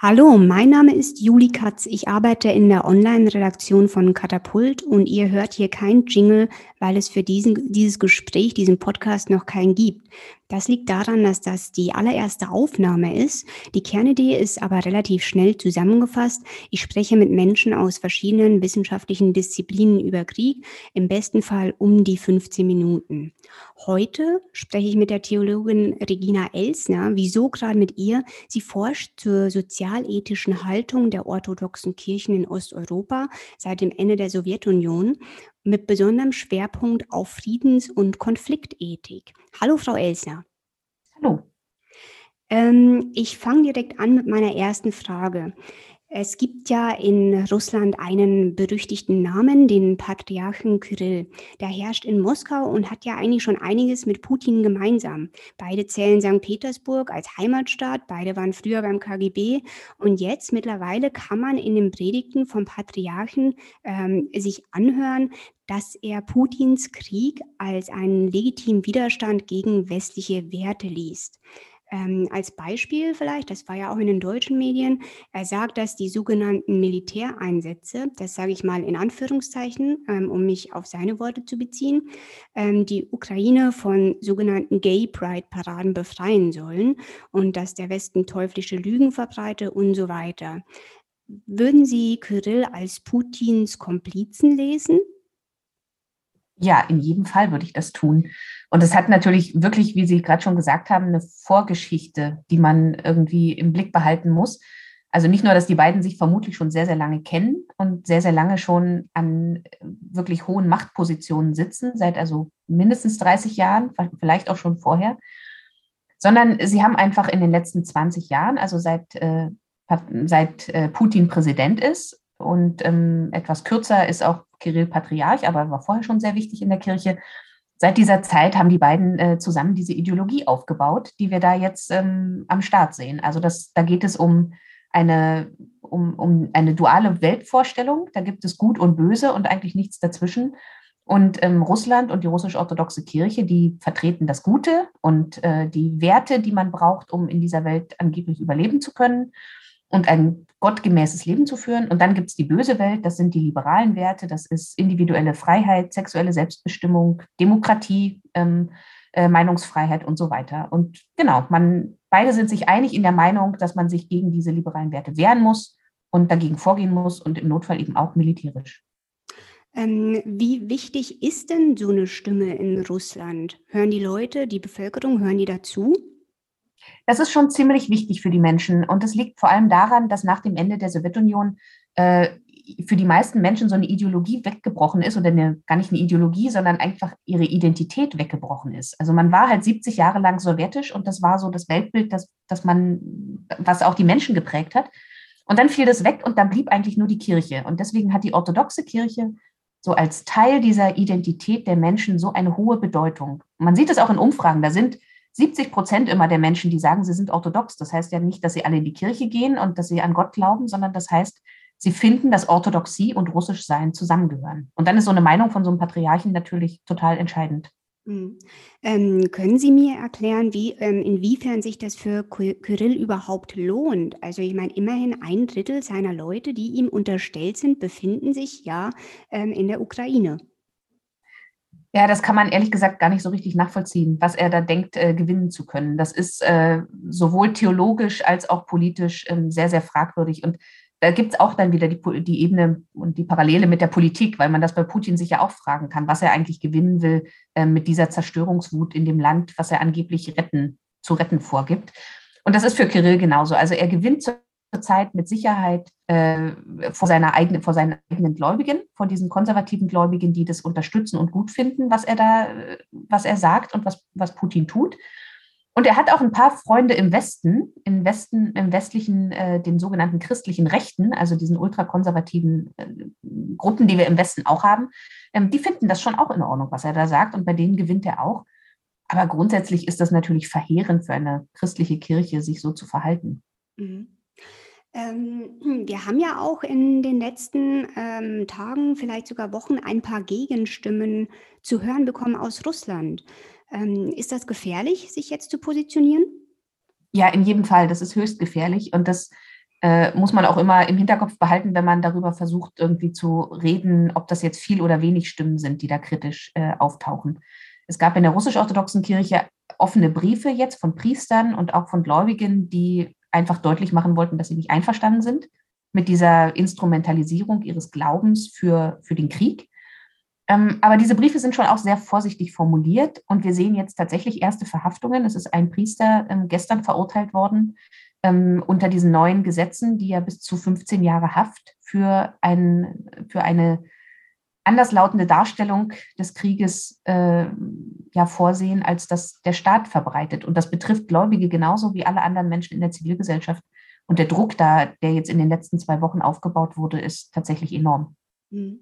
Hallo, mein Name ist Juli Katz. Ich arbeite in der Online-Redaktion von Katapult und ihr hört hier kein Jingle, weil es für diesen, dieses Gespräch, diesen Podcast noch keinen gibt. Das liegt daran, dass das die allererste Aufnahme ist. Die Kernidee ist aber relativ schnell zusammengefasst. Ich spreche mit Menschen aus verschiedenen wissenschaftlichen Disziplinen über Krieg, im besten Fall um die 15 Minuten. Heute spreche ich mit der Theologin Regina Elsner. Wieso gerade mit ihr? Sie forscht zur sozialethischen Haltung der orthodoxen Kirchen in Osteuropa seit dem Ende der Sowjetunion mit besonderem Schwerpunkt auf Friedens- und Konfliktethik. Hallo, Frau Elsner. Hallo. Ähm, ich fange direkt an mit meiner ersten Frage. Es gibt ja in Russland einen berüchtigten Namen, den Patriarchen Kyrill. Der herrscht in Moskau und hat ja eigentlich schon einiges mit Putin gemeinsam. Beide zählen St. Petersburg als Heimatstaat, beide waren früher beim KGB und jetzt mittlerweile kann man in den Predigten vom Patriarchen ähm, sich anhören, dass er Putins Krieg als einen legitimen Widerstand gegen westliche Werte liest. Ähm, als Beispiel vielleicht, das war ja auch in den deutschen Medien, er sagt, dass die sogenannten Militäreinsätze, das sage ich mal in Anführungszeichen, ähm, um mich auf seine Worte zu beziehen, ähm, die Ukraine von sogenannten Gay Pride-Paraden befreien sollen und dass der Westen teuflische Lügen verbreite und so weiter. Würden Sie Kyrill als Putins Komplizen lesen? Ja, in jedem Fall würde ich das tun. Und es hat natürlich wirklich, wie Sie gerade schon gesagt haben, eine Vorgeschichte, die man irgendwie im Blick behalten muss. Also nicht nur, dass die beiden sich vermutlich schon sehr, sehr lange kennen und sehr, sehr lange schon an wirklich hohen Machtpositionen sitzen, seit also mindestens 30 Jahren, vielleicht auch schon vorher, sondern sie haben einfach in den letzten 20 Jahren, also seit, äh, seit äh, Putin Präsident ist und ähm, etwas kürzer ist auch Kirill Patriarch, aber war vorher schon sehr wichtig in der Kirche. Seit dieser Zeit haben die beiden äh, zusammen diese Ideologie aufgebaut, die wir da jetzt ähm, am Start sehen. Also das, da geht es um eine, um, um eine duale Weltvorstellung. Da gibt es Gut und Böse und eigentlich nichts dazwischen. Und ähm, Russland und die russisch-orthodoxe Kirche, die vertreten das Gute und äh, die Werte, die man braucht, um in dieser Welt angeblich überleben zu können und ein gottgemäßes Leben zu führen. Und dann gibt es die böse Welt, das sind die liberalen Werte, das ist individuelle Freiheit, sexuelle Selbstbestimmung, Demokratie, ähm, äh, Meinungsfreiheit und so weiter. Und genau, man, beide sind sich einig in der Meinung, dass man sich gegen diese liberalen Werte wehren muss und dagegen vorgehen muss und im Notfall eben auch militärisch. Ähm, wie wichtig ist denn so eine Stimme in Russland? Hören die Leute, die Bevölkerung, hören die dazu? Das ist schon ziemlich wichtig für die Menschen. Und es liegt vor allem daran, dass nach dem Ende der Sowjetunion äh, für die meisten Menschen so eine Ideologie weggebrochen ist oder eine, gar nicht eine Ideologie, sondern einfach ihre Identität weggebrochen ist. Also man war halt 70 Jahre lang sowjetisch und das war so das Weltbild, das, das man, was auch die Menschen geprägt hat. Und dann fiel das weg und dann blieb eigentlich nur die Kirche. Und deswegen hat die orthodoxe Kirche so als Teil dieser Identität der Menschen so eine hohe Bedeutung. Man sieht es auch in Umfragen. Da sind 70 Prozent immer der Menschen, die sagen, sie sind orthodox. Das heißt ja nicht, dass sie alle in die Kirche gehen und dass sie an Gott glauben, sondern das heißt, sie finden, dass Orthodoxie und Russischsein zusammengehören. Und dann ist so eine Meinung von so einem Patriarchen natürlich total entscheidend. Mhm. Ähm, können Sie mir erklären, wie, ähm, inwiefern sich das für Kyrill überhaupt lohnt? Also ich meine, immerhin ein Drittel seiner Leute, die ihm unterstellt sind, befinden sich ja ähm, in der Ukraine. Ja, das kann man ehrlich gesagt gar nicht so richtig nachvollziehen, was er da denkt, äh, gewinnen zu können. Das ist äh, sowohl theologisch als auch politisch äh, sehr, sehr fragwürdig. Und da gibt es auch dann wieder die, die Ebene und die Parallele mit der Politik, weil man das bei Putin sich ja auch fragen kann, was er eigentlich gewinnen will äh, mit dieser Zerstörungswut in dem Land, was er angeblich retten, zu retten vorgibt. Und das ist für Kirill genauso. Also er gewinnt zur zurzeit mit Sicherheit äh, vor, seiner eigenen, vor seinen eigenen Gläubigen, vor diesen konservativen Gläubigen, die das unterstützen und gut finden, was er da, was er sagt und was, was Putin tut. Und er hat auch ein paar Freunde im Westen, im Westen, im westlichen, äh, den sogenannten christlichen Rechten, also diesen ultrakonservativen äh, Gruppen, die wir im Westen auch haben, ähm, die finden das schon auch in Ordnung, was er da sagt. Und bei denen gewinnt er auch. Aber grundsätzlich ist das natürlich verheerend für eine christliche Kirche, sich so zu verhalten. Mhm. Ähm, wir haben ja auch in den letzten ähm, Tagen, vielleicht sogar Wochen, ein paar Gegenstimmen zu hören bekommen aus Russland. Ähm, ist das gefährlich, sich jetzt zu positionieren? Ja, in jedem Fall. Das ist höchst gefährlich und das äh, muss man auch immer im Hinterkopf behalten, wenn man darüber versucht, irgendwie zu reden, ob das jetzt viel oder wenig Stimmen sind, die da kritisch äh, auftauchen. Es gab in der russisch-orthodoxen Kirche offene Briefe jetzt von Priestern und auch von Gläubigen, die einfach deutlich machen wollten, dass sie nicht einverstanden sind mit dieser Instrumentalisierung ihres Glaubens für, für den Krieg. Ähm, aber diese Briefe sind schon auch sehr vorsichtig formuliert und wir sehen jetzt tatsächlich erste Verhaftungen. Es ist ein Priester ähm, gestern verurteilt worden ähm, unter diesen neuen Gesetzen, die ja bis zu 15 Jahre Haft für, ein, für eine anderslautende Darstellung des Krieges äh, ja vorsehen, als das der Staat verbreitet. Und das betrifft Gläubige genauso wie alle anderen Menschen in der Zivilgesellschaft. Und der Druck da, der jetzt in den letzten zwei Wochen aufgebaut wurde, ist tatsächlich enorm. Mhm.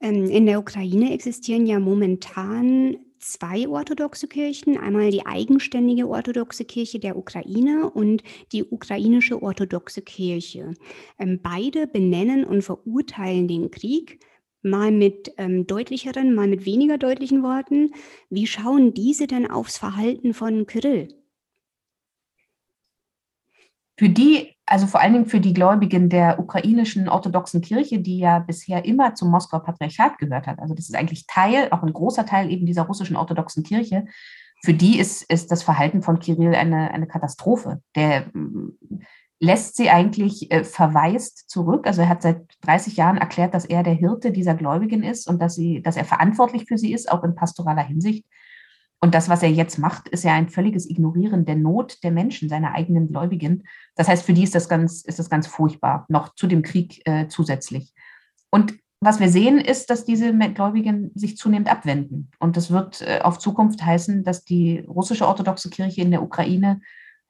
Ähm, in der Ukraine existieren ja momentan zwei orthodoxe Kirchen, einmal die eigenständige orthodoxe Kirche der Ukraine und die ukrainische orthodoxe Kirche. Ähm, beide benennen und verurteilen den Krieg, mal mit ähm, deutlicheren, mal mit weniger deutlichen Worten. Wie schauen diese denn aufs Verhalten von Kyrill? Für die also vor allen Dingen für die Gläubigen der ukrainischen orthodoxen Kirche, die ja bisher immer zum Moskauer Patriarchat gehört hat. Also das ist eigentlich Teil, auch ein großer Teil eben dieser russischen orthodoxen Kirche. Für die ist, ist das Verhalten von Kirill eine, eine Katastrophe. Der lässt sie eigentlich äh, verweist zurück. Also er hat seit 30 Jahren erklärt, dass er der Hirte dieser Gläubigen ist und dass, sie, dass er verantwortlich für sie ist, auch in pastoraler Hinsicht. Und das, was er jetzt macht, ist ja ein völliges Ignorieren der Not der Menschen, seiner eigenen Gläubigen. Das heißt, für die ist das ganz, ist das ganz furchtbar, noch zu dem Krieg äh, zusätzlich. Und was wir sehen, ist, dass diese Gläubigen sich zunehmend abwenden. Und das wird äh, auf Zukunft heißen, dass die russische orthodoxe Kirche in der Ukraine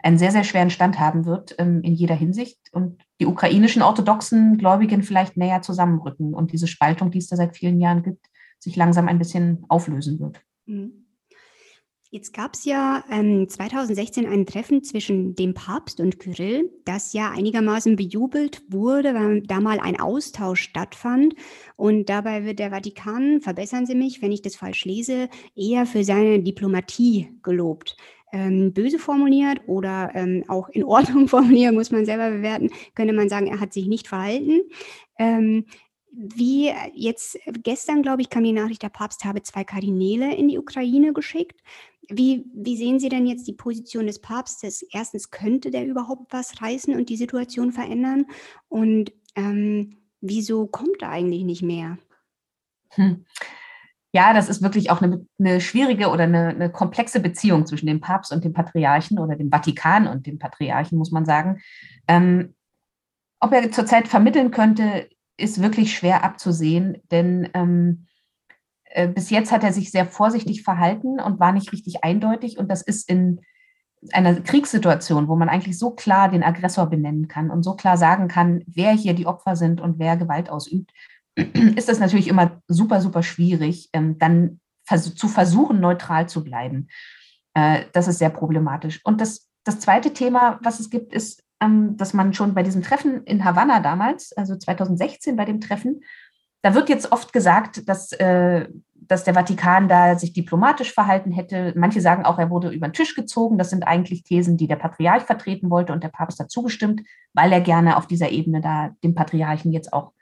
einen sehr, sehr schweren Stand haben wird ähm, in jeder Hinsicht und die ukrainischen orthodoxen Gläubigen vielleicht näher zusammenrücken und diese Spaltung, die es da seit vielen Jahren gibt, sich langsam ein bisschen auflösen wird. Mhm. Jetzt gab es ja ähm, 2016 ein Treffen zwischen dem Papst und Kyrill, das ja einigermaßen bejubelt wurde, weil da mal ein Austausch stattfand. Und dabei wird der Vatikan, verbessern Sie mich, wenn ich das falsch lese, eher für seine Diplomatie gelobt. Ähm, böse formuliert oder ähm, auch in Ordnung formuliert, muss man selber bewerten, könnte man sagen, er hat sich nicht verhalten. Ähm, wie jetzt gestern, glaube ich, kam die Nachricht, der Papst habe zwei Kardinäle in die Ukraine geschickt. Wie, wie sehen Sie denn jetzt die Position des Papstes? Erstens, könnte der überhaupt was reißen und die Situation verändern? Und ähm, wieso kommt er eigentlich nicht mehr? Hm. Ja, das ist wirklich auch eine, eine schwierige oder eine, eine, komplexe Beziehung zwischen dem Papst und dem Patriarchen oder dem Vatikan und dem Patriarchen, muss man sagen. Ähm, ob er zurzeit vermitteln könnte, ist wirklich schwer abzusehen, denn ähm, äh, bis jetzt hat er sich sehr vorsichtig verhalten und war nicht richtig eindeutig. Und das ist in einer Kriegssituation, wo man eigentlich so klar den Aggressor benennen kann und so klar sagen kann, wer hier die Opfer sind und wer Gewalt ausübt, ist das natürlich immer super, super schwierig, ähm, dann zu versuchen, neutral zu bleiben. Äh, das ist sehr problematisch. Und das, das zweite Thema, was es gibt, ist, ähm, dass man schon bei diesem Treffen in Havanna damals, also 2016 bei dem Treffen, da wird jetzt oft gesagt, dass, äh, dass der Vatikan da sich diplomatisch verhalten hätte. Manche sagen auch, er wurde über den Tisch gezogen. Das sind eigentlich Thesen, die der Patriarch vertreten wollte und der Papst hat zugestimmt, weil er gerne auf dieser Ebene da dem Patriarchen jetzt auch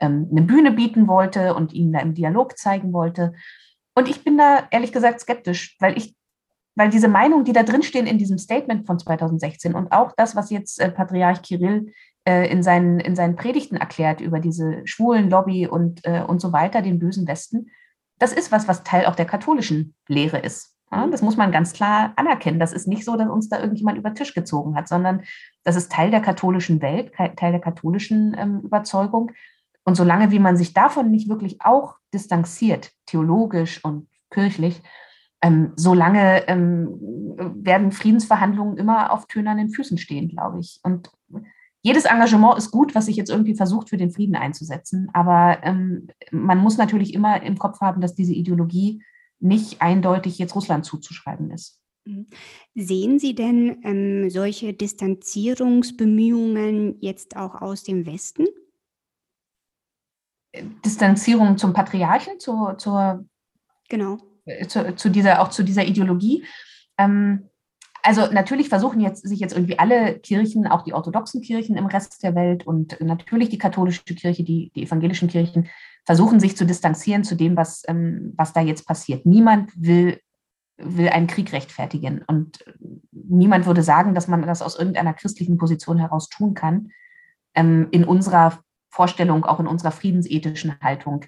ähm, eine Bühne bieten wollte und ihn da im Dialog zeigen wollte. Und ich bin da ehrlich gesagt skeptisch, weil ich weil diese Meinungen, die da drinstehen in diesem Statement von 2016 und auch das, was jetzt äh, Patriarch Kirill äh, in, seinen, in seinen Predigten erklärt über diese schwulen Lobby und, äh, und so weiter, den bösen Westen, das ist was, was Teil auch der katholischen Lehre ist. Ja, das muss man ganz klar anerkennen. Das ist nicht so, dass uns da irgendjemand über den Tisch gezogen hat, sondern das ist Teil der katholischen Welt, Teil der katholischen ähm, Überzeugung. Und solange wie man sich davon nicht wirklich auch distanziert, theologisch und kirchlich, ähm, solange ähm, werden Friedensverhandlungen immer auf tönernen Füßen stehen, glaube ich. Und jedes Engagement ist gut, was sich jetzt irgendwie versucht, für den Frieden einzusetzen. Aber ähm, man muss natürlich immer im Kopf haben, dass diese Ideologie nicht eindeutig jetzt Russland zuzuschreiben ist. Mhm. Sehen Sie denn ähm, solche Distanzierungsbemühungen jetzt auch aus dem Westen? Distanzierung zum Patriarchen, zu, zur, genau. Äh, zu, zu, dieser, auch zu dieser Ideologie. Ähm, also natürlich versuchen jetzt sich jetzt irgendwie alle Kirchen, auch die orthodoxen Kirchen im Rest der Welt und natürlich die katholische Kirche, die, die evangelischen Kirchen, versuchen sich zu distanzieren zu dem, was, ähm, was da jetzt passiert. Niemand will, will einen Krieg rechtfertigen und niemand würde sagen, dass man das aus irgendeiner christlichen Position heraus tun kann, ähm, in unserer Vorstellung, auch in unserer friedensethischen Haltung.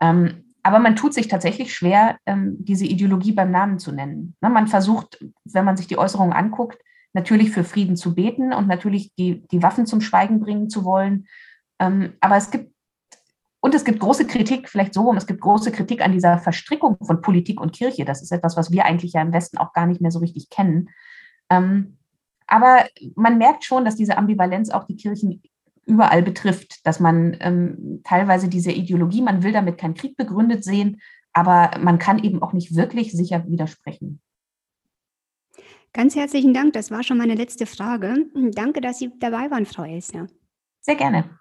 Ähm, aber man tut sich tatsächlich schwer, ähm, diese Ideologie beim Namen zu nennen. Ne, man versucht, wenn man sich die Äußerungen anguckt, natürlich für Frieden zu beten und natürlich die, die Waffen zum Schweigen bringen zu wollen. Ähm, aber es gibt, und es gibt große Kritik, vielleicht so rum, es gibt große Kritik an dieser Verstrickung von Politik und Kirche. Das ist etwas, was wir eigentlich ja im Westen auch gar nicht mehr so richtig kennen. Aber man merkt schon, dass diese Ambivalenz auch die Kirchen überall betrifft, dass man ähm, teilweise diese Ideologie, man will damit keinen Krieg begründet sehen, aber man kann eben auch nicht wirklich sicher widersprechen. Ganz herzlichen Dank, das war schon meine letzte Frage. Danke, dass Sie dabei waren, Frau Elsner. Sehr gerne.